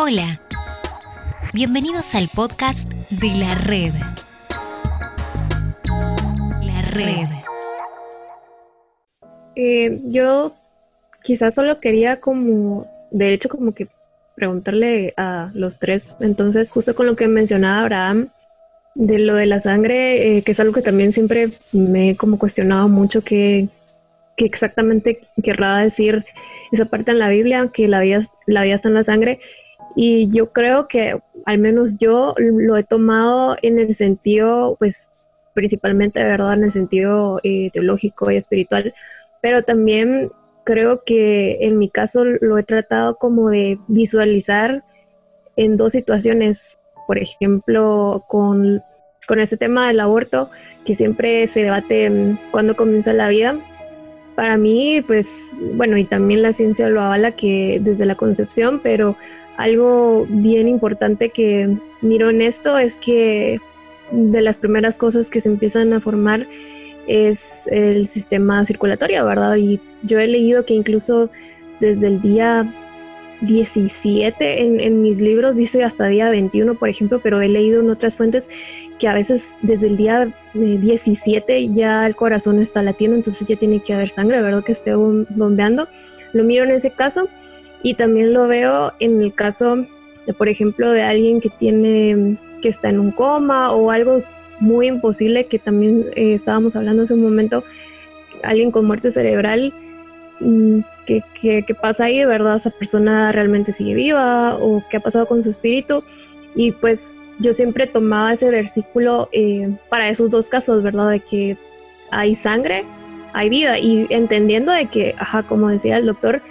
Hola, bienvenidos al podcast de la red. La red. Eh, yo quizás solo quería como, de hecho como que preguntarle a los tres, entonces justo con lo que mencionaba Abraham, de lo de la sangre, eh, que es algo que también siempre me he como cuestionado mucho, que, que exactamente querrá decir esa parte en la Biblia, que la vida, la vida está en la sangre. Y yo creo que al menos yo lo he tomado en el sentido, pues principalmente, de verdad, en el sentido eh, teológico y espiritual, pero también creo que en mi caso lo he tratado como de visualizar en dos situaciones, por ejemplo, con, con este tema del aborto, que siempre se debate mm, cuando comienza la vida. Para mí, pues, bueno, y también la ciencia lo avala que desde la concepción, pero algo bien importante que miro en esto es que de las primeras cosas que se empiezan a formar es el sistema circulatorio, ¿verdad? Y yo he leído que incluso desde el día 17 en, mis libros dice hasta día 21, por ejemplo, pero he leído en otras fuentes que a veces desde el día 17 eh, ya el corazón está latiendo, entonces ya tiene que haber sangre, ¿verdad? Que esté bombeando. Lo miro en ese caso y también lo veo en el caso, de, por ejemplo, de alguien que tiene, que está en un coma o algo muy imposible que también eh, estábamos hablando hace un momento, alguien con muerte cerebral, mm, ¿qué, qué, pasa ahí? ¿Verdad? ¿Esa persona realmente sigue viva? ¿O qué ha pasado con su espíritu? Y pues yo siempre tomaba ese versículo eh, para esos dos casos, ¿verdad? De que hay sangre, hay vida. Y entendiendo de que, ajá, como decía el doctor,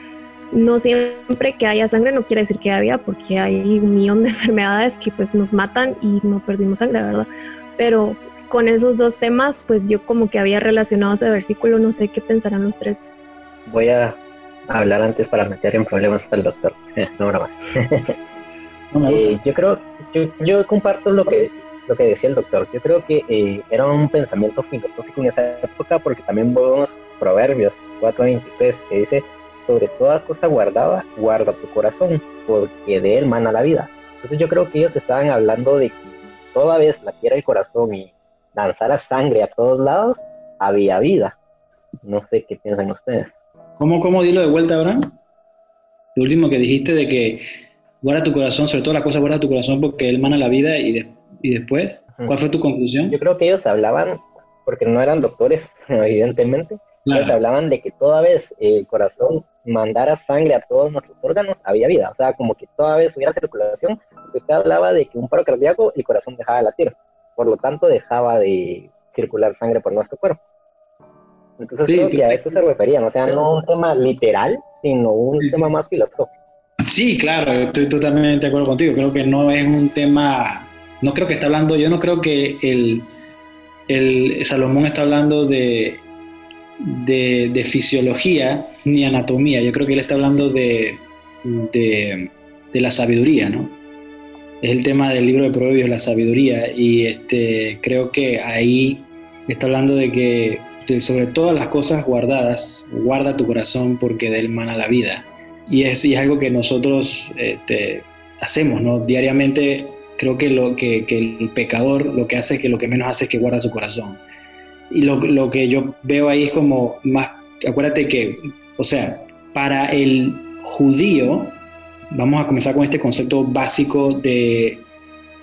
no siempre que haya sangre no quiere decir que haya porque hay un millón de enfermedades que pues nos matan y no perdimos sangre, ¿verdad? Pero con esos dos temas, pues yo como que había relacionado ese versículo, no sé qué pensarán los tres. Voy a hablar antes para meter en problemas al doctor. no, broma. Eh, yo creo, yo, comparto lo que, lo que decía el doctor. Yo creo que eh, era un pensamiento filosófico en esa época porque también vemos Proverbios 4.23 que dice sobre toda cosa guardada, guarda tu corazón, porque de él mana la vida. Entonces yo creo que ellos estaban hablando de que toda vez latiera el corazón y lanzara sangre a todos lados, había vida. No sé qué piensan ustedes. ¿Cómo, cómo dilo de vuelta, Abraham? Lo último que dijiste de que guarda tu corazón, sobre todas las cosas guarda tu corazón porque él mana la vida y, y después, ¿cuál fue tu conclusión? Yo creo que ellos hablaban, porque no eran doctores, evidentemente, ellos hablaban de que toda vez el corazón mandara sangre a todos nuestros órganos, había vida. O sea, como que toda vez hubiera circulación. Usted hablaba de que un paro cardíaco, el corazón dejaba de latir. Por lo tanto, dejaba de circular sangre por nuestro cuerpo. Entonces, creo que a eso se referían. O sea, no un tema literal, sino un tema más filosófico. Sí, claro, estoy totalmente de acuerdo contigo. Creo que no es un tema. No creo que está hablando. Yo no creo que el, el Salomón está hablando de de, fisiología ni anatomía. Yo creo que él está hablando de, de, la sabiduría, ¿no? Es el tema del libro de Proverbios, la sabiduría, y este, creo que ahí está hablando de que sobre todas las cosas guardadas, guarda tu corazón porque de él mana la vida. Y es, es algo que nosotros este, hacemos, ¿no? Diariamente creo que, lo, que, que el pecador lo que hace que lo que menos hace es que guarda su corazón y lo, lo, que yo veo ahí es como más, acuérdate que, o sea, para el judío, vamos a comenzar con este concepto básico de,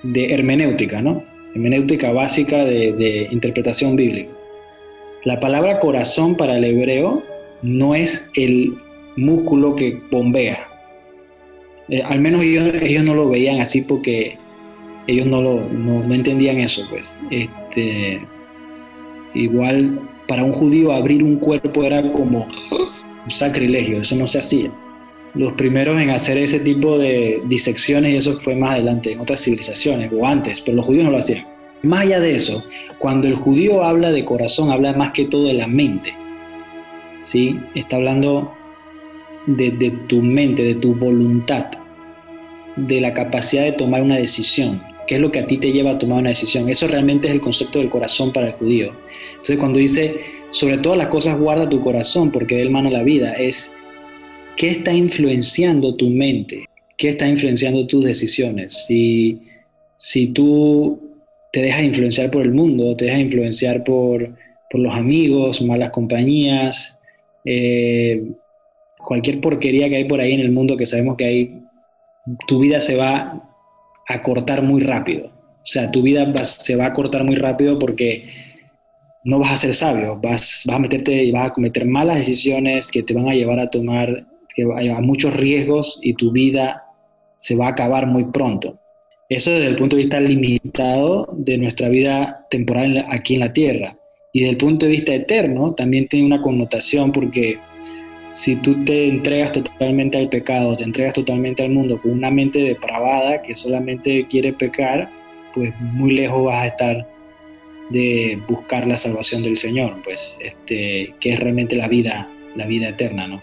de hermenéutica, ¿no? Hermenéutica básica de, interpretación bíblica. La palabra corazón para el hebreo no es el músculo que bombea. Eh, al menos ellos, ellos, no lo veían así porque ellos no, lo, no, no entendían eso, pues. Este, Igual para un judío abrir un cuerpo era como un sacrilegio, eso no se hacía. Los primeros en hacer ese tipo de disecciones, y eso fue más adelante en otras civilizaciones o antes, pero los judíos no lo hacían. Más allá de eso, cuando el judío habla de corazón, habla más que todo de la mente. ¿sí? Está hablando de, de tu mente, de tu voluntad, de la capacidad de tomar una decisión ¿Qué es lo que a ti te lleva a tomar una decisión? Eso realmente es el concepto del corazón para el judío. Entonces cuando dice, sobre todas las cosas guarda tu corazón porque de él mana la vida, es qué está influenciando tu mente, qué está influenciando tus decisiones. Si, si tú te dejas influenciar por el mundo, te dejas influenciar por, por los amigos, malas compañías, eh, cualquier porquería que hay por ahí en el mundo que sabemos que hay, tu vida se va a cortar muy rápido. O sea, tu vida se va a cortar muy rápido porque no vas a ser sabio, vas, vas a meterte y vas a cometer malas decisiones que te van a llevar a tomar a muchos riesgos y tu vida se va a acabar muy pronto. Eso desde el punto de vista limitado de nuestra vida temporal aquí en la Tierra. Y desde el punto de vista eterno también tiene una connotación porque si tú te entregas totalmente al pecado, te entregas totalmente al mundo con una mente depravada que solamente quiere pecar, pues muy lejos vas a estar de buscar la salvación del Señor, pues, este, que es realmente la vida, la vida eterna, ¿no?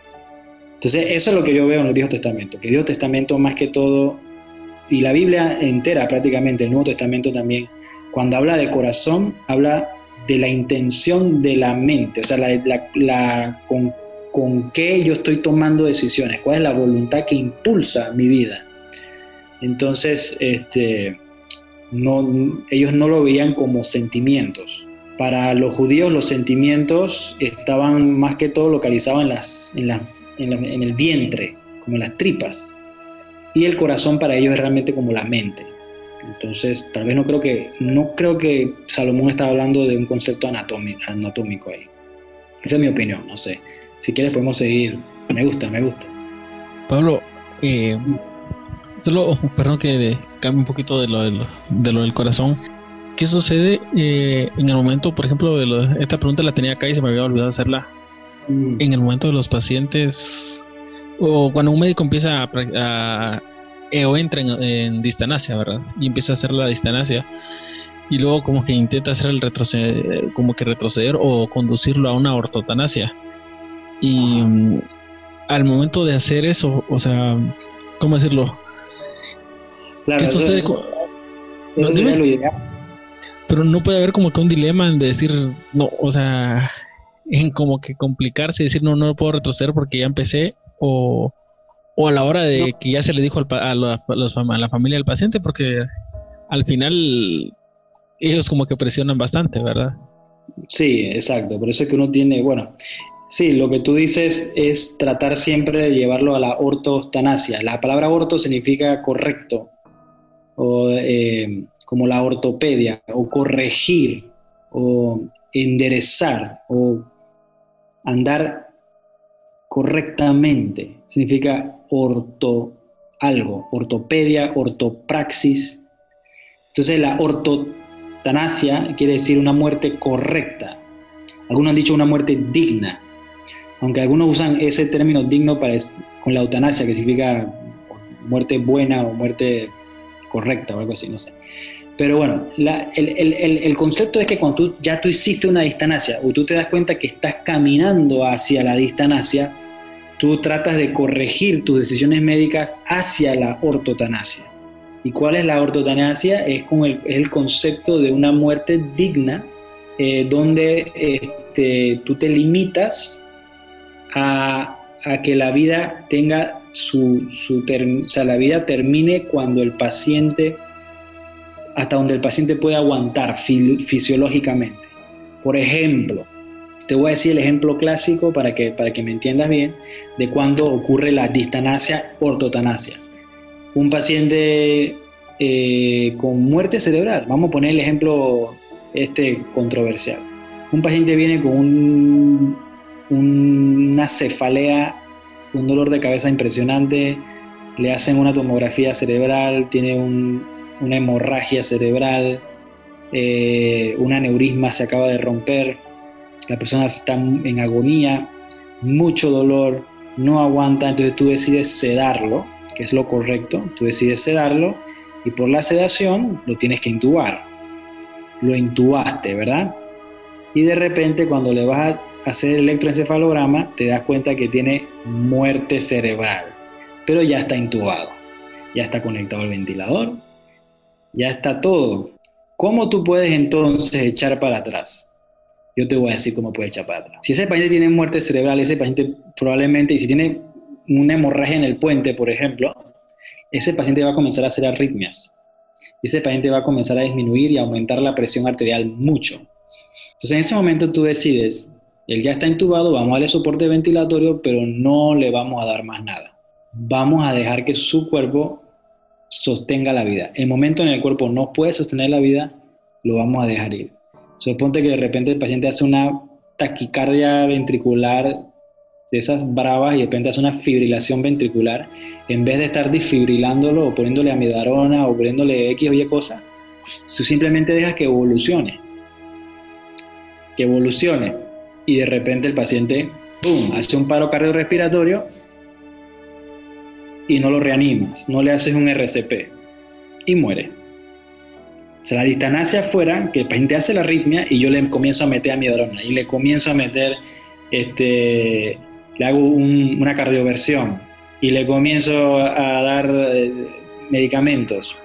Entonces, eso es lo que yo veo en el Viejo Testamento, que el Viejo Testamento más que todo, y la Biblia entera prácticamente, el Nuevo Testamento también, cuando habla de corazón, habla de la intención de la mente, o sea, la, la, con con qué yo estoy tomando decisiones, cuál es la voluntad que impulsa mi vida. Entonces, este, ellos no lo veían como sentimientos. Para los judíos los sentimientos estaban más que todo localizados en, el vientre, como en las tripas. Y el corazón para ellos es realmente como la mente. Entonces, tal vez no creo que, no creo que Salomón estaba hablando de un concepto anatómico ahí. Esa es mi opinión, no sé. Si quieres podemos seguir. Me gusta, me gusta. Pablo, eh, solo, perdón que cambie un poquito de lo, de lo, del corazón. ¿Qué sucede eh, en el momento, por ejemplo, de esta pregunta la tenía acá y se me había olvidado hacerla? Mm. En el momento de los pacientes, o cuando un médico empieza a, eh, o entra en, en, distanasia, ¿verdad? Y empieza a hacer la distanasia y luego como que intenta hacer el retroceder, como que retroceder o conducirlo a una ortotanasia. Y mm, al momento de hacer eso, o sea, ¿cómo decirlo? Claro, ¿Qué sucede? Pero no puede haber como que un dilema en decir, no, o sea, en como que complicarse y decir, no, no puedo retroceder porque ya empecé, o, o a la hora de que ya se le dijo a, la, a la familia del paciente, porque al final ellos como que presionan bastante, ¿verdad? Sí, exacto. Por eso es que uno tiene, bueno, Sí, lo que tú dices es tratar siempre de llevarlo a la ortostanasia. La palabra orto significa correcto, o eh, como la ortopedia, o corregir, o enderezar, o andar correctamente. Significa orto algo, ortopedia, ortopraxis. Entonces la ortotanasia quiere decir una muerte correcta. Algunos han dicho una muerte digna aunque algunos usan ese término digno para con la eutanasia, que significa muerte buena o muerte correcta o algo así, no sé. Pero bueno, el, concepto es que cuando tú, ya tú hiciste una distanasia o tú te das cuenta que estás caminando hacia la distanasia, tú tratas de corregir tus decisiones médicas hacia la ortotanasia. ¿Y cuál es la ortotanasia? Es, el, el concepto de una muerte digna, eh, donde este, tú te limitas a, que la vida tenga su, su sea, la vida termine cuando el paciente, hasta donde el paciente puede aguantar fisiológicamente. Por ejemplo, te voy a decir el ejemplo clásico para que, para que me entiendas bien de cuando ocurre la distanasia ortotanasia. Un paciente eh, con muerte cerebral, vamos a poner el ejemplo este controversial. Un paciente viene con un una cefalea, un dolor de cabeza impresionante, le hacen una tomografía cerebral, tiene una hemorragia cerebral, eh, un aneurisma se acaba de romper, la persona está en agonía, mucho dolor, no aguanta, entonces tú decides sedarlo, que es lo correcto, tú decides sedarlo y por la sedación lo tienes que intubar. Lo intubaste, ¿verdad? Y de repente cuando le vas a hacer el electroencefalograma, te das cuenta que tiene muerte cerebral, pero ya está intubado, ya está conectado al ventilador, ya está todo. ¿Cómo tú puedes entonces echar para atrás? Yo te voy a decir cómo puedes echar para atrás. Si ese paciente tiene muerte cerebral, ese paciente probablemente, y si tiene una hemorragia en el puente, por ejemplo, ese paciente va a comenzar a hacer arritmias. Ese paciente va a comenzar a disminuir y aumentar la presión arterial mucho. Entonces en ese momento tú decides, él ya está intubado, vamos a darle soporte ventilatorio, pero no le vamos a dar más nada. Vamos a dejar que su cuerpo sostenga la vida. El momento en el, cuerpo no puede sostener la vida, lo vamos a dejar ir. Suponte que de repente el paciente hace una taquicardia ventricular de esas bravas y de repente hace una fibrilación ventricular, en vez de estar desfibrilándolo o poniéndole amidarona o poniéndole X o Y cosa, tú simplemente dejas que evolucione. Que evolucione. Y de repente el paciente, hace un paro cardiorrespiratorio y no lo reanimas, no le haces un RCP y muere. O sea, la distancia afuera, que el paciente hace la arritmia y yo le comienzo a meter amidarona y le comienzo a meter este, le hago una cardioversión y le comienzo a dar eh, medicamentos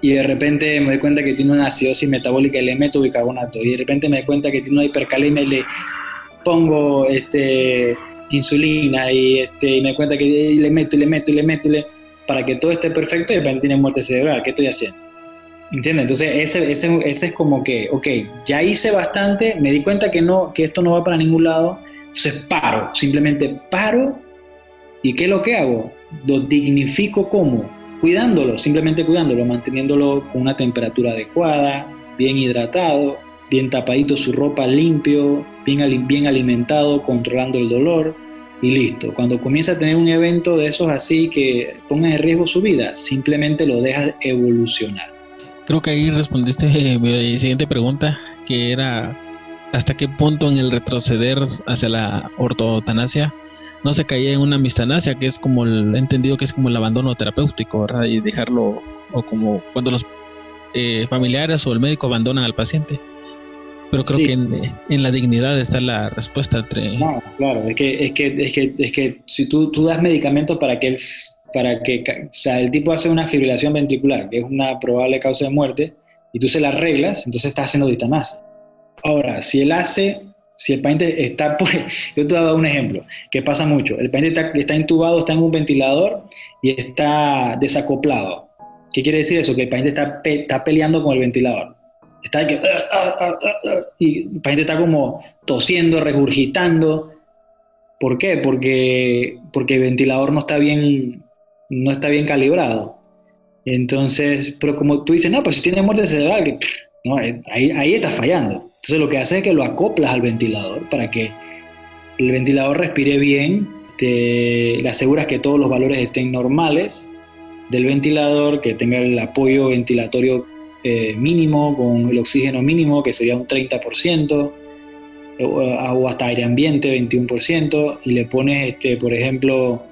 y de repente me doy cuenta que tiene una acidosis metabólica y le meto bicarbonato y de repente me doy cuenta que tiene una hipercalemia y le pongo este, insulina y, este, me doy cuenta que le meto y le meto y le meto para que todo esté perfecto y de repente tiene muerte cerebral. ¿Qué estoy haciendo? ¿Entiendes? Entonces ese, ese, ese es como que, ok, ya hice bastante, me di cuenta que, no, que esto no va para ningún lado, entonces paro, simplemente paro y ¿qué es lo que hago? Lo dignifico como cuidándolo, simplemente cuidándolo, manteniéndolo con una temperatura adecuada, bien hidratado, bien tapadito su ropa limpio, bien, bien alimentado, controlando el dolor y listo. Cuando comienza a tener un evento de esos así que ponga en riesgo su vida, simplemente lo deja evolucionar. Creo que ahí respondiste mi siguiente pregunta, que era hasta qué punto en el retroceder hacia la ortotanasia no se caía en una mistanasia, que es como el entendido que es como el abandono terapéutico, ¿verdad? Y dejarlo, o como cuando los eh, familiares o el médico abandonan al paciente. Pero creo que en, la dignidad está la respuesta entre... No, claro, es que, es que, es que, es que si tú, tú das medicamentos para que, él, para que o sea, el tipo hace una fibrilación ventricular, que es una probable causa de muerte, y tú se la arreglas, entonces estás haciendo ditanasia. Ahora, si él hace, si el paciente está, pues, yo te voy a dar un ejemplo, que pasa mucho. El paciente está, intubado, está en un ventilador y está desacoplado. ¿Qué quiere decir eso? Que el paciente está, está peleando con el ventilador. Está que, ah, ah, ah, y el paciente está como tosiendo, regurgitando. ¿Por qué? Porque, porque el ventilador no está bien, no está bien calibrado. Entonces, pero como tú dices, no, pues si tiene muerte cerebral, no, eh, ahí, ahí está fallando. Entonces lo que hace es que lo acoplas al ventilador para que el ventilador respire bien, te le aseguras que todos los valores estén normales del ventilador, que tenga el apoyo ventilatorio eh, mínimo con el oxígeno mínimo, que sería un 30%, o, hasta aire ambiente 21%, y le pones, este, por ejemplo,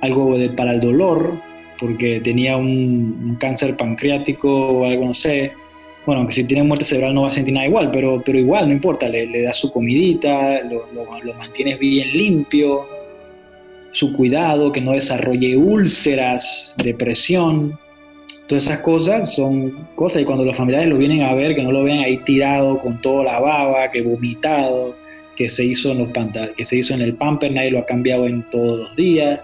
algo para el dolor, porque tenía un cáncer pancreático o algo, no sé, bueno, aunque si tiene muerte cerebral no va a sentir nada igual, pero, pero igual, no importa, le, le das su comidita, lo, lo, mantienes bien limpio, su cuidado, que no desarrolle úlceras, depresión, todas esas cosas son cosas y cuando los familiares lo vienen a ver, que no lo vean ahí tirado con toda la baba, que vomitado, que se hizo en los que se hizo en el pamper, nadie lo ha cambiado en todos los días,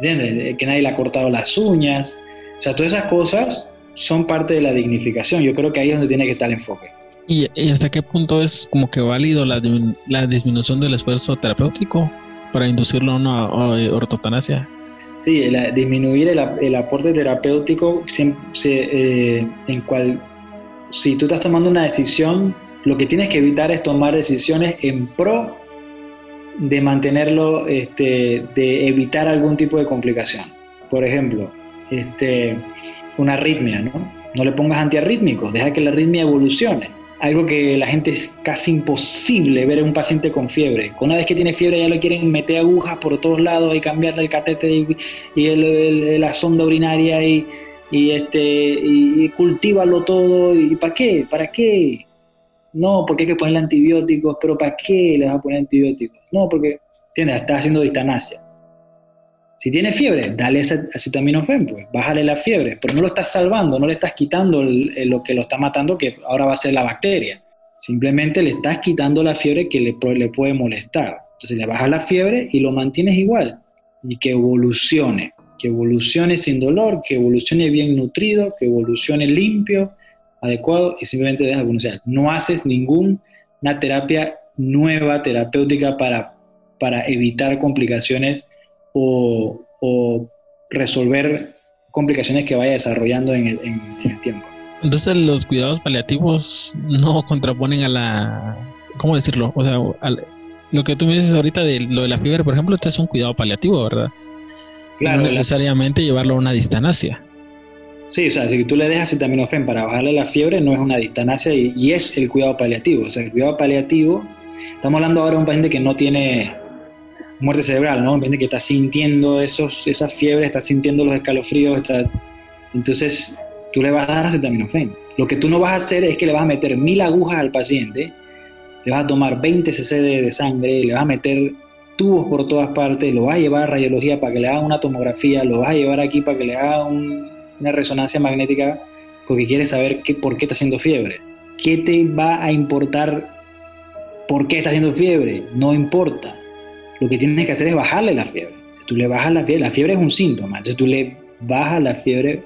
¿entiendes? que nadie le ha cortado las uñas, o sea, todas esas cosas son parte de la dignificación. Yo creo que ahí es donde tiene que estar el enfoque. ¿Y, hasta qué punto es como que válido la, la disminución del esfuerzo terapéutico para inducirlo a una ortotanasia? Sí, disminuir el, aporte terapéutico eh, en cual, si tú estás tomando una decisión, lo que tienes que evitar es tomar decisiones en pro de mantenerlo, este, de evitar algún tipo de complicación. Por ejemplo, este, una arritmia, ¿no? No le pongas antiarrítmicos, deja que la arritmia evolucione. Algo que la gente es casi imposible ver en un paciente con fiebre. Una vez que tiene fiebre ya lo quieren meter agujas por todos lados y cambiarle el catéter y, la sonda urinaria y, este y cultívalo todo. ¿Y para qué? ¿Para qué? No, porque hay que ponerle antibióticos, pero ¿para qué le vas a poner antibióticos? No, porque, ¿entiendes? Está haciendo distanasia. Si tiene fiebre, dale acetaminofén, pues, bájale la fiebre, pero no lo estás salvando, no le estás quitando lo que lo está matando, que ahora va a ser la bacteria. Simplemente le estás quitando la fiebre que le, le puede molestar. Entonces le bajas la fiebre y lo mantienes igual y que evolucione, que evolucione sin dolor, que evolucione bien nutrido, que evolucione limpio, adecuado y simplemente deja evolucionar. No haces ninguna terapia nueva, terapéutica para, para evitar complicaciones o, resolver complicaciones que vaya desarrollando en el, tiempo. Entonces los cuidados paliativos no contraponen a la, ¿cómo decirlo? O sea, lo que tú me dices ahorita de lo de la fiebre, por ejemplo, este es un cuidado paliativo, ¿verdad? Claro. No necesariamente llevarlo a una distanasia. Sí, o sea, si tú le dejas acetaminofén para bajarle la fiebre, no es una distanasia y, es el cuidado paliativo. O sea, el cuidado paliativo, estamos hablando ahora de un paciente que no tiene muerte cerebral, ¿no? Que está sintiendo esos, esas fiebres, está sintiendo los escalofríos, está... entonces tú le vas a dar acetaminofén. Lo que tú no vas a hacer es que le vas a meter mil agujas al paciente, le vas a tomar 20 cc de, sangre, le vas a meter tubos por todas partes, lo vas a llevar a radiología para que le hagan una tomografía, lo vas a llevar aquí para que le hagan una resonancia magnética porque quieres saber qué, por qué está haciendo fiebre. ¿Qué te va a importar por qué está haciendo fiebre? No importa. Lo que tienes que hacer es bajarle la fiebre. Si tú le bajas la fiebre, la fiebre es un síntoma. Entonces tú le bajas la fiebre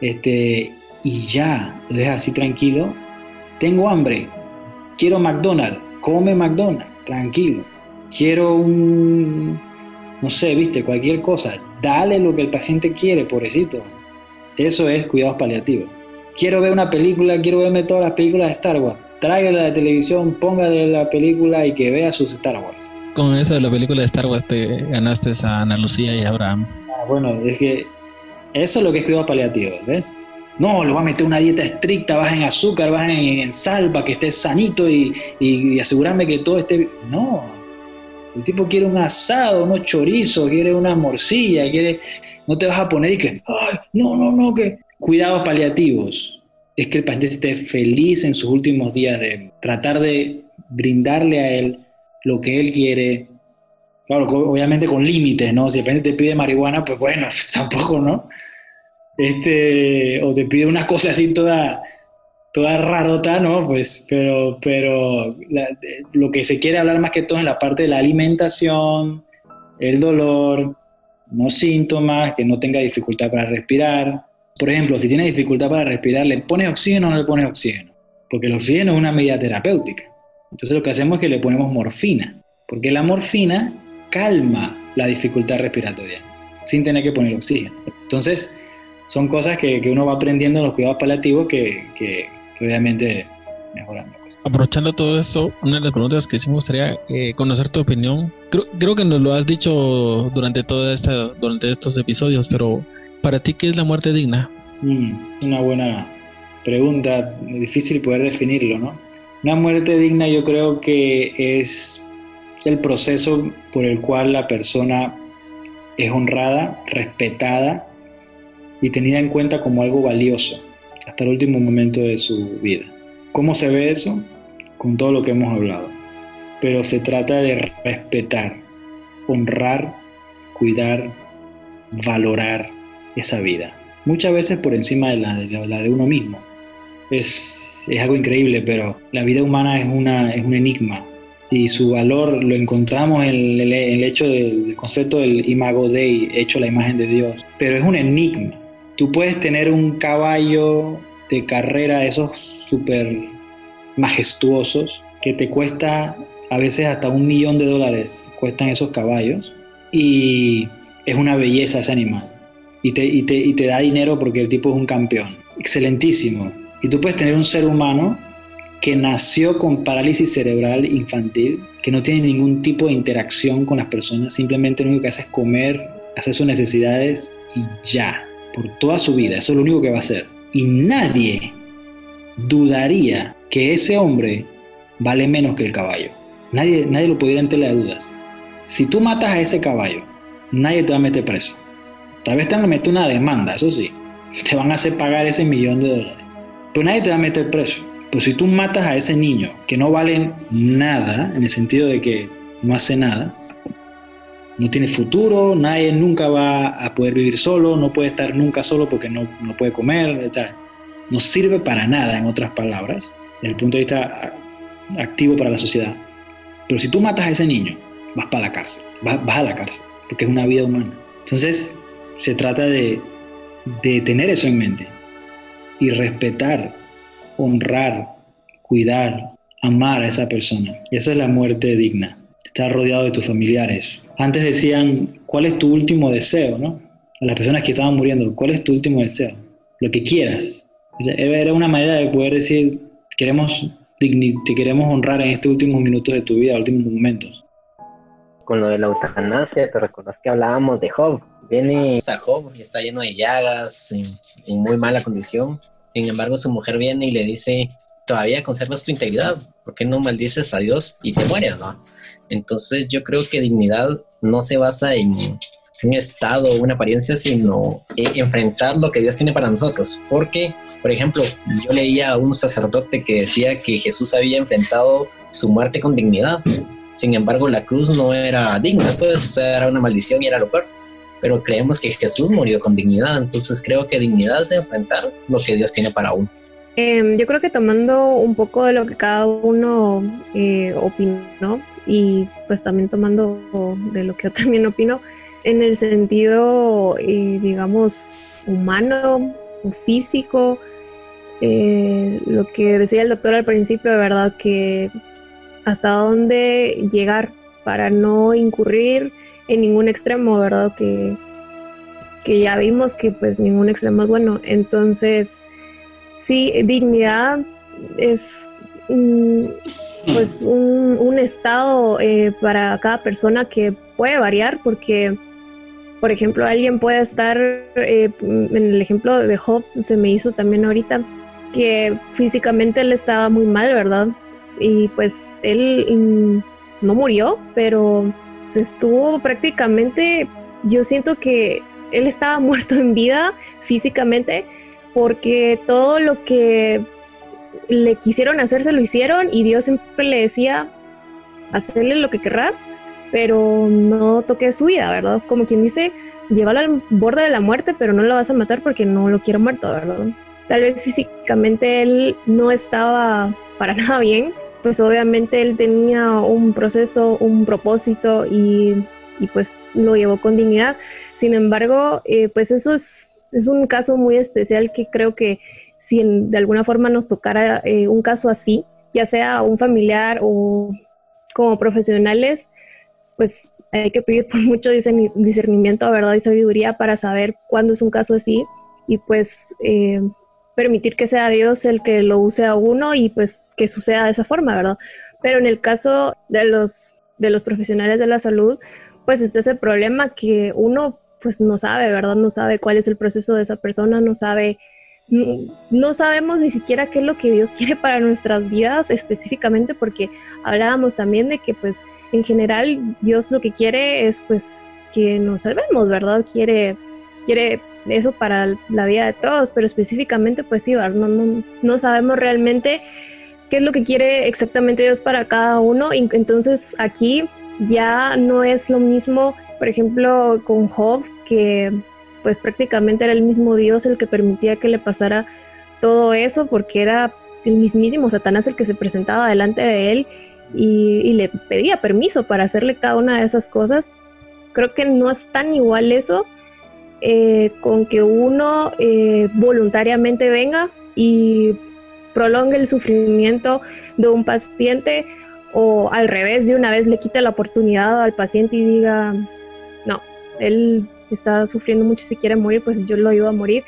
este, y ya, lo dejas así tranquilo. Tengo hambre, quiero McDonald's, come McDonald's, tranquilo. Quiero un, no sé, viste, cualquier cosa, dale lo que el paciente quiere, pobrecito. Eso es cuidados paliativos. Quiero ver una película, quiero verme todas las películas de Star Wars. Tráigala de televisión, póngale la película y que vea sus Star Wars. Con eso de la película de Star Wars te ganaste a Ana Lucía y a Abraham. Ah, bueno, es que eso es lo que es cuidado paliativo, ¿ves? No, le voy a meter una dieta estricta, baja en azúcar, baja en, sal para que esté sanito y, y asegurarme que todo esté... No, el tipo quiere un asado, unos chorizos, quiere una morcilla, quiere no te vas a poner y que, Ay, no, no, no, que cuidados paliativos. Es que el paciente esté feliz en sus últimos días de tratar de brindarle a él lo que él quiere. Claro, obviamente con límites, ¿no? Si el paciente te pide marihuana, pues bueno, tampoco, ¿no? Este, o te pide una cosa así toda, toda rarota, ¿no? Pues, pero, pero lo que se quiere hablar más que todo es la parte de la alimentación, el dolor, no síntomas, que no tenga dificultad para respirar. Por ejemplo, si tiene dificultad para respirar, ¿le pones oxígeno o no le pones oxígeno? Porque el oxígeno es una medida terapéutica. Entonces lo que hacemos es que le ponemos morfina, porque la morfina calma la dificultad respiratoria, sin tener que poner oxígeno. Entonces, son cosas que, uno va aprendiendo en los cuidados paliativos que, que obviamente mejoran aprovechando todo esto, una de las preguntas que sí me gustaría eh, conocer tu opinión. Creo, que nos lo has dicho durante toda esta, durante estos episodios, pero para ti, ¿qué es la muerte digna? Mm, una buena pregunta, difícil poder definirlo, ¿no? Una muerte digna yo creo que es el proceso por el cual la persona es honrada, respetada y tenida en cuenta como algo valioso hasta el último momento de su vida. ¿Cómo se ve eso? Con todo lo que hemos hablado. Pero se trata de respetar, honrar, cuidar, valorar esa vida. Muchas veces por encima de la de, uno mismo. Es, algo increíble, pero la vida humana es, una, es un enigma y su valor lo encontramos en el, hecho del concepto del imago Dei, hecho la imagen de Dios. Pero es un enigma. Tú puedes tener un caballo de carrera, esos súper majestuosos que te cuesta a veces hasta un millón de dólares, cuestan esos caballos y es una belleza ese animal y te, y te, y te da dinero porque el tipo es un campeón, excelentísimo. Y tú puedes tener un ser humano que nació con parálisis cerebral infantil, que no tiene ningún tipo de interacción con las personas, simplemente lo único que hace es comer, hacer sus necesidades y ya, por toda su vida, eso es lo único que va a hacer. Y nadie dudaría que ese hombre vale menos que el caballo. Nadie, nadie lo pudiera entender a dudas. Si tú matas a ese caballo, nadie te va a meter preso. Tal vez te van a meter una demanda, eso sí. Te van a hacer pagar ese millón de dólares. Pero nadie te va a meter preso. Pero si tú matas a ese niño que no vale nada, en el sentido de que no hace nada, no tiene futuro, nadie nunca va a poder vivir solo, no puede estar nunca solo porque no, no puede comer, etc no sirve para nada, en otras palabras, desde el punto de vista activo para la sociedad. Pero si tú matas a ese niño, vas para la cárcel, vas, a la cárcel, porque es una vida humana. Entonces, se trata de, de tener eso en mente y respetar, honrar, cuidar, amar a esa persona. Eso es la muerte digna. Estar rodeado de tus familiares. Antes decían, ¿cuál es tu último deseo? ¿no? A las personas que estaban muriendo, ¿cuál es tu último deseo? Lo que quieras. Era una manera de poder decir, queremos, te queremos honrar en estos últimos minutos de tu vida, últimos momentos. Con lo de la eutanasia, te recuerdas que hablábamos de Job. Viene a Job y está lleno de llagas, en, muy mala condición. Sin embargo, su mujer viene y le dice, todavía conservas tu integridad, ¿por qué no maldices a Dios y te mueres, no? Entonces yo creo que dignidad no se basa en un estado una apariencia, sino en enfrentar lo que Dios tiene para nosotros. Porque, por ejemplo, yo leía a un sacerdote que decía que Jesús había enfrentado su muerte con dignidad. Sin embargo, la cruz no era digna, pues, o sea, era una maldición y era lo peor. Pero creemos que Jesús murió con dignidad, entonces creo que dignidad es enfrentar lo que Dios tiene para uno. Em, yo creo que tomando un poco de lo que cada uno eh, opinó y pues también tomando de lo que yo también opino, en el sentido, eh, digamos, humano, físico, eh, lo que decía el doctor al principio, de verdad, que hasta dónde llegar para no incurrir en ningún extremo, ¿verdad? Que, que ya vimos que pues ningún extremo es bueno. Entonces, Sí, dignidad es pues un, estado eh, para cada persona que puede variar porque, por ejemplo, alguien puede estar, eh, en el ejemplo de Job se me hizo también ahorita, que físicamente él estaba muy mal, ¿verdad? Y pues él mm, no murió, pero estuvo prácticamente, yo siento que él estaba muerto en vida físicamente, porque todo lo que le quisieron hacer se lo hicieron y Dios siempre le decía, hacerle lo que querrás, pero no toque su vida, ¿verdad? Como quien dice, llévalo al borde de la muerte, pero no lo vas a matar porque no lo quiero muerto, ¿verdad? Tal vez físicamente él no estaba para nada bien, pues obviamente él tenía un proceso, un propósito y, pues lo llevó con dignidad. Sin embargo, eh, pues eso es es un caso muy especial que creo que si de alguna forma nos tocara eh, un caso así, ya sea un familiar o como profesionales, pues hay que pedir mucho discernimiento, verdad y sabiduría para saber cuándo es un caso así y pues eh, permitir que sea Dios el que lo use a uno y pues que suceda de esa forma, ¿verdad? Pero en el caso de los, de los profesionales de la salud, pues este es el problema que uno pues no sabe, ¿verdad? No sabe cuál es el proceso de esa persona, no sabe, no, sabemos ni siquiera qué es lo que Dios quiere para nuestras vidas específicamente, porque hablábamos también de que pues en general Dios lo que quiere es pues que nos salvemos, ¿verdad? Quiere, quiere eso para la vida de todos, pero específicamente pues sí, no, no, no sabemos realmente qué es lo que quiere exactamente Dios para cada uno, y entonces aquí ya no es lo mismo por ejemplo, con Job, que pues prácticamente era el mismo Dios el que permitía que le pasara todo eso, porque era el mismísimo Satanás el que se presentaba delante de él y, le pedía permiso para hacerle cada una de esas cosas. Creo que no es tan igual eso eh, con que uno eh, voluntariamente venga y prolongue el sufrimiento de un paciente o al revés, de una vez le quite la oportunidad al paciente y diga, no, él está sufriendo mucho si quiere morir, pues yo lo ayudo a morir.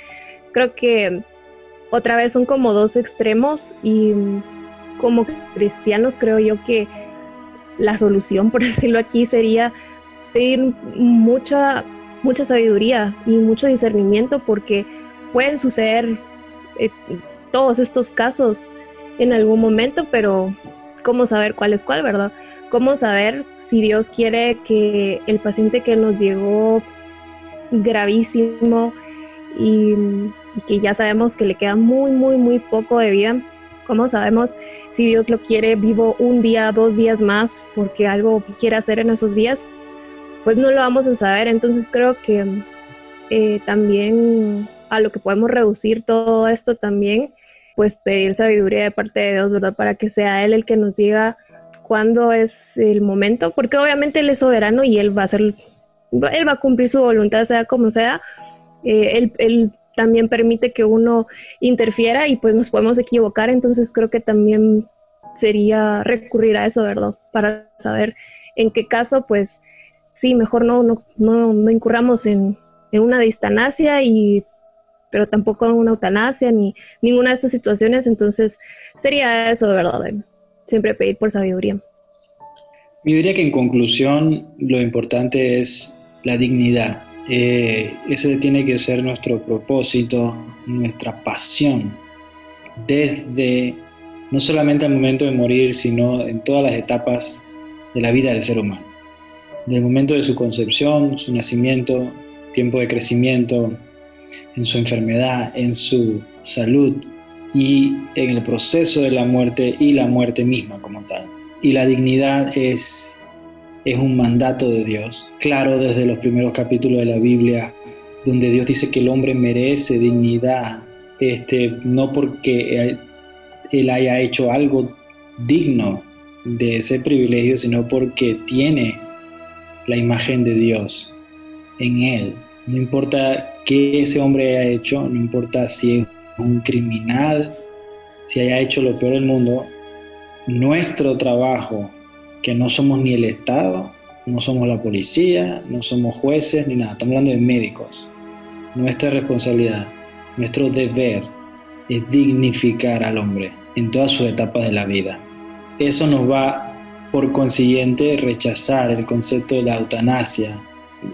Creo que otra vez son como dos extremos y como cristianos creo yo que la solución, por decirlo aquí, sería pedir mucha, mucha sabiduría y mucho discernimiento porque pueden suceder eh, todos estos casos en algún momento, pero ¿cómo saber cuál es cuál, verdad? cómo saber si Dios quiere que el paciente que nos llegó gravísimo y, que ya sabemos que le queda muy, muy, muy poco de vida, cómo sabemos si Dios lo quiere vivo un día, dos días más, porque algo quiere hacer en esos días, pues no lo vamos a saber. Entonces creo que eh, también a lo que podemos reducir todo esto también, pues pedir sabiduría de parte de Dios, ¿verdad? Para que sea Él el que nos diga cuándo es el momento, porque obviamente él es soberano y él va a hacer, él va a cumplir su voluntad, sea como sea, eh, él, también permite que uno interfiera y pues nos podemos equivocar, entonces creo que también sería recurrir a eso, ¿verdad? Para saber en qué caso, pues sí, mejor no, no, no, incurramos en, una distanasia y pero tampoco en una eutanasia ni ninguna de estas situaciones, entonces sería eso, ¿verdad? siempre pedir por sabiduría. Yo diría que en conclusión lo importante es la dignidad. Eh, ese tiene que ser nuestro propósito, nuestra pasión, desde no solamente al momento de morir, sino en todas las etapas de la vida del ser humano. Del momento de su concepción, su nacimiento, tiempo de crecimiento, en su enfermedad, en su salud y en el proceso de la muerte y la muerte misma como tal. Y la dignidad es, es un mandato de Dios, claro desde los primeros capítulos de la Biblia, donde Dios dice que el hombre merece dignidad, este, no porque él haya hecho algo digno de ese privilegio, sino porque tiene la imagen de Dios en él. No importa qué ese hombre haya hecho, no importa si es un criminal, si haya hecho lo peor del mundo, nuestro trabajo, que no somos ni el Estado, no somos la policía, no somos jueces ni nada, estamos hablando de médicos. Nuestra responsabilidad, nuestro deber es dignificar al hombre en todas sus etapas de la vida. Eso nos va, por consiguiente, rechazar el concepto de la eutanasia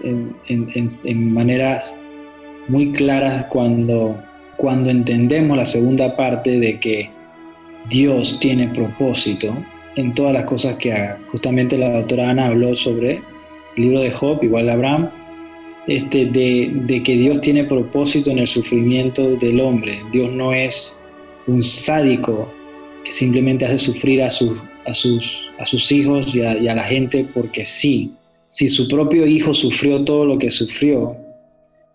en, maneras muy claras cuando, cuando entendemos la segunda parte de que Dios tiene propósito en todas las cosas que haga. Justamente la doctora Ana habló sobre el libro de Job, igual Abraham, este, de, de, que Dios tiene propósito en el sufrimiento del hombre. Dios no es un sádico que simplemente hace sufrir a sus, a sus, a sus hijos y a, la gente porque sí. Si su propio hijo sufrió todo lo que sufrió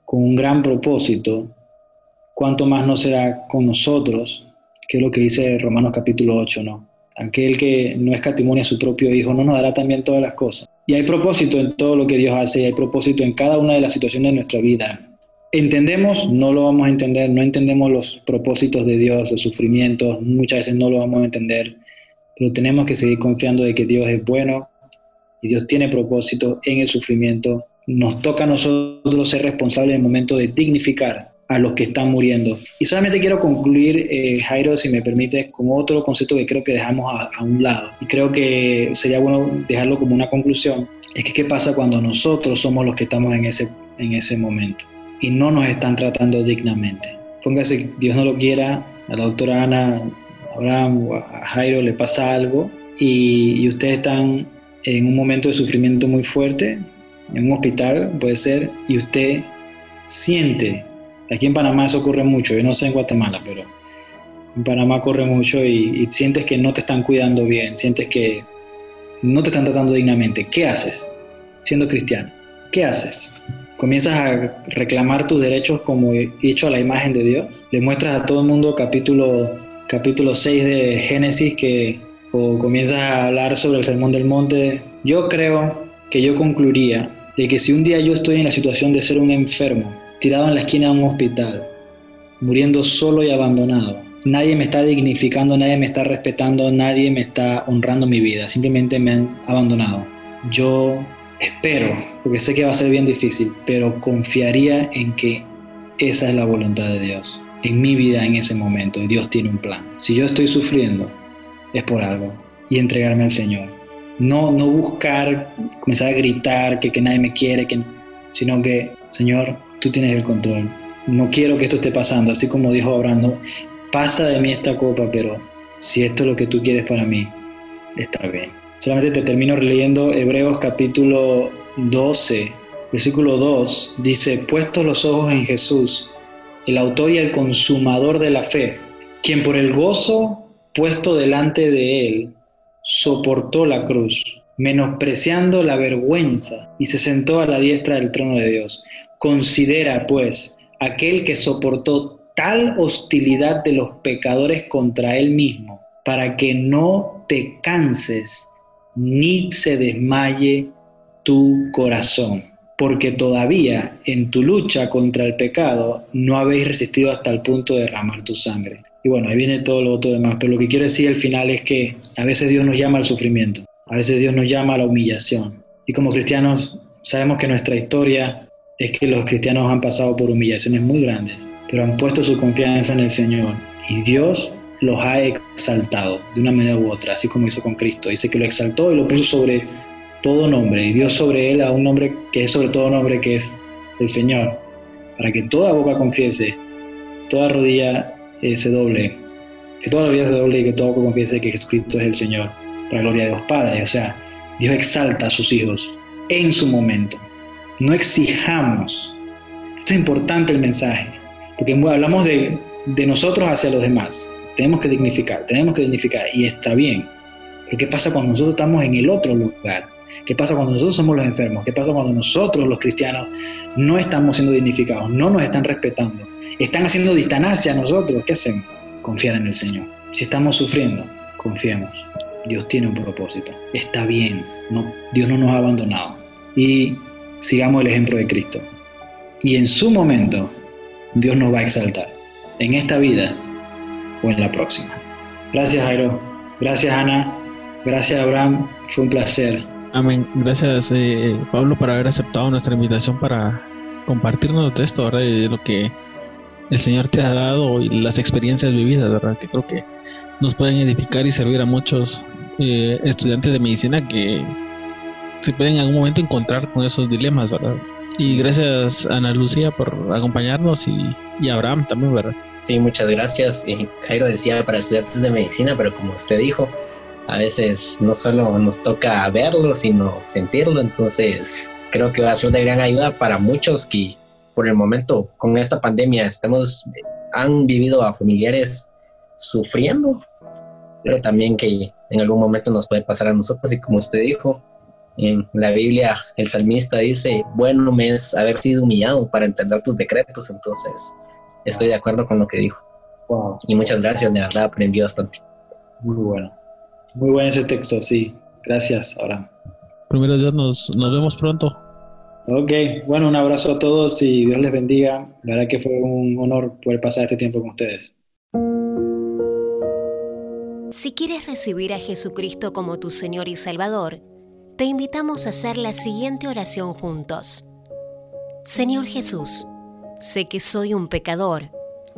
con un gran propósito, ¿cuánto más no será con nosotros? Que es lo que dice Romanos capítulo 8, ¿no? Aquel que no escatimonia a su propio hijo no nos dará también todas las cosas. Y hay propósito en todo lo que Dios hace y hay propósito en cada una de las situaciones de nuestra vida entendemos, no lo vamos a entender, no entendemos los propósitos de Dios, los sufrimientos, muchas veces no lo vamos a entender, pero tenemos que seguir confiando de que Dios es bueno y Dios tiene propósito en el sufrimiento. Nos toca a nosotros ser responsables en el momento de dignificar a los que están muriendo. Y solamente quiero concluir, eh, Jairo, si me permite, con otro concepto que creo que dejamos a, a, un lado. Y creo que sería bueno dejarlo como una conclusión. Es que qué pasa cuando nosotros somos los que estamos en ese, en ese momento y no nos están tratando dignamente. Póngase, Dios no lo quiera, a la doctora Ana, Abraham a Jairo le pasa algo y, ustedes están en un momento de sufrimiento muy fuerte, en un hospital puede ser, y usted siente, aquí en Panamá eso ocurre mucho, yo no sé en Guatemala, pero en Panamá ocurre mucho y, y sientes que no te están cuidando bien, sientes que no te están tratando dignamente. ¿Qué haces siendo cristiano? ¿Qué haces? comienzas a reclamar tus derechos como hecho a la imagen de Dios. Le muestras a todo el mundo capítulo, capítulo 6 de Génesis que o comienzas a hablar sobre el sermón del monte. Yo creo que yo concluiría de que si un día yo estoy en la situación de ser un enfermo, tirado en la esquina de un hospital, muriendo solo y abandonado, nadie me está dignificando, nadie me está respetando, nadie me está honrando mi vida, simplemente me han abandonado. Yo espero, porque sé que va a ser bien difícil, pero confiaría en que esa es la voluntad de Dios en mi vida en ese momento y Dios tiene un plan. Si yo estoy sufriendo, es por algo y entregarme al Señor. No, no buscar, comenzar a gritar que, que nadie me quiere, que, sino que, Señor, tú tienes el control. No quiero que esto esté pasando, así como dijo Abraham, pasa de mí esta copa, pero si esto es lo que tú quieres para mí, está bien. Solamente te termino leyendo Hebreos capítulo 12, versículo 2. Dice, puestos los ojos en Jesús, el autor y el consumador de la fe, quien por el gozo puesto delante de él, soportó la cruz, menospreciando la vergüenza, y se sentó a la diestra del trono de Dios. Considera, pues, aquel que soportó tal hostilidad de los pecadores contra él mismo, para que no te canses ni se desmaye tu corazón. Porque todavía en tu lucha contra el pecado no habéis resistido hasta el punto de derramar tu sangre. Y bueno, ahí viene todo lo otro demás, pero lo que quiero decir al final es que a veces Dios nos llama al sufrimiento, a veces Dios nos llama a la humillación. Y como cristianos sabemos que nuestra historia es que los cristianos han pasado por humillaciones muy grandes, pero han puesto su confianza en el Señor y Dios los ha exaltado de una manera u otra, así como hizo con Cristo. Dice que lo exaltó y lo puso sobre todo nombre y dio sobre él a un nombre que es sobre todo nombre que es el Señor, para que toda boca confiese, toda rodilla eh, se doble, que toda rodilla se doble y que toda boca confiese que Jesucristo es el Señor, para la gloria de Dios Padre. O sea, Dios exalta a sus hijos en su momento. No exijamos. Esto es importante el mensaje, porque hablamos de, de nosotros hacia los demás. Tenemos que dignificar, tenemos que dignificar, y está bien. Pero ¿qué pasa cuando nosotros estamos en el otro lugar? ¿Qué pasa cuando nosotros somos los enfermos? ¿Qué pasa cuando nosotros, los cristianos, no estamos siendo dignificados, no nos están respetando? Están haciendo distancia a nosotros. ¿Qué hacemos? Confiar en el Señor. Si estamos sufriendo, confiemos. Dios tiene un propósito. Está bien. Dios no nos ha abandonado. Y sigamos el ejemplo de Cristo. Y en su momento, Dios nos va a exaltar. En esta vida o en la próxima. Gracias, Jairo. Gracias, Ana. Gracias, Abraham. Fue un placer. Amén. Gracias, eh, Pablo, por haber aceptado nuestra invitación para compartirnos de esto, ¿verdad? Y lo que el Señor te ha dado y las experiencias vividas, ¿verdad? Que creo que nos pueden edificar y servir a muchos eh, estudiantes de medicina que se pueden en algún momento encontrar con esos dilemas, ¿verdad? Y gracias Ana Lucía por acompañarnos y, y Abraham también, ¿verdad? Sí, muchas gracias. Jairo decía para estudiantes de medicina, pero como usted dijo, a veces no solo nos toca verlo, sino sentirlo. Entonces, creo que va a ser de gran ayuda para muchos que por el momento con esta pandemia estamos, han vivido a familiares sufriendo, pero también que en algún momento nos puede pasar a nosotros. Y como usted dijo, en la Biblia el salmista dice, bueno me es haber sido humillado para entender tus decretos. Entonces, estoy de acuerdo con lo que dijo. Y muchas gracias, de verdad aprendí bastante. Muy bueno. Muy bueno ese texto, sí. Gracias, Abraham. Primero Dios, nos, nos vemos pronto. Ok, bueno, un abrazo a todos y Dios les bendiga. La verdad que fue un honor poder pasar este tiempo con ustedes. Si quieres recibir a Jesucristo como tu Señor y Salvador, te invitamos a hacer la siguiente oración juntos. Señor Jesús, sé que soy un pecador.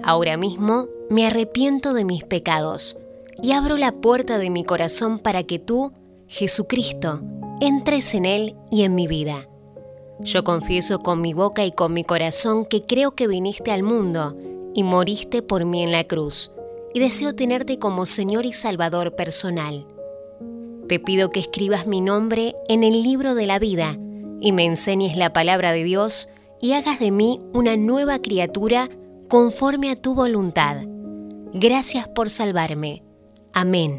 Ahora mismo me arrepiento de mis pecados y abro la puerta de mi corazón para que tú, Jesucristo, entres en él y en mi vida. Yo confieso con mi boca y con mi corazón que creo que viniste al mundo y moriste por mí en la cruz, y deseo tenerte como Señor y Salvador personal. Te pido que escribas mi nombre en el libro de la vida y me enseñes la palabra de Dios y hagas de mí una nueva criatura conforme a tu voluntad. Gracias por salvarme. Amén.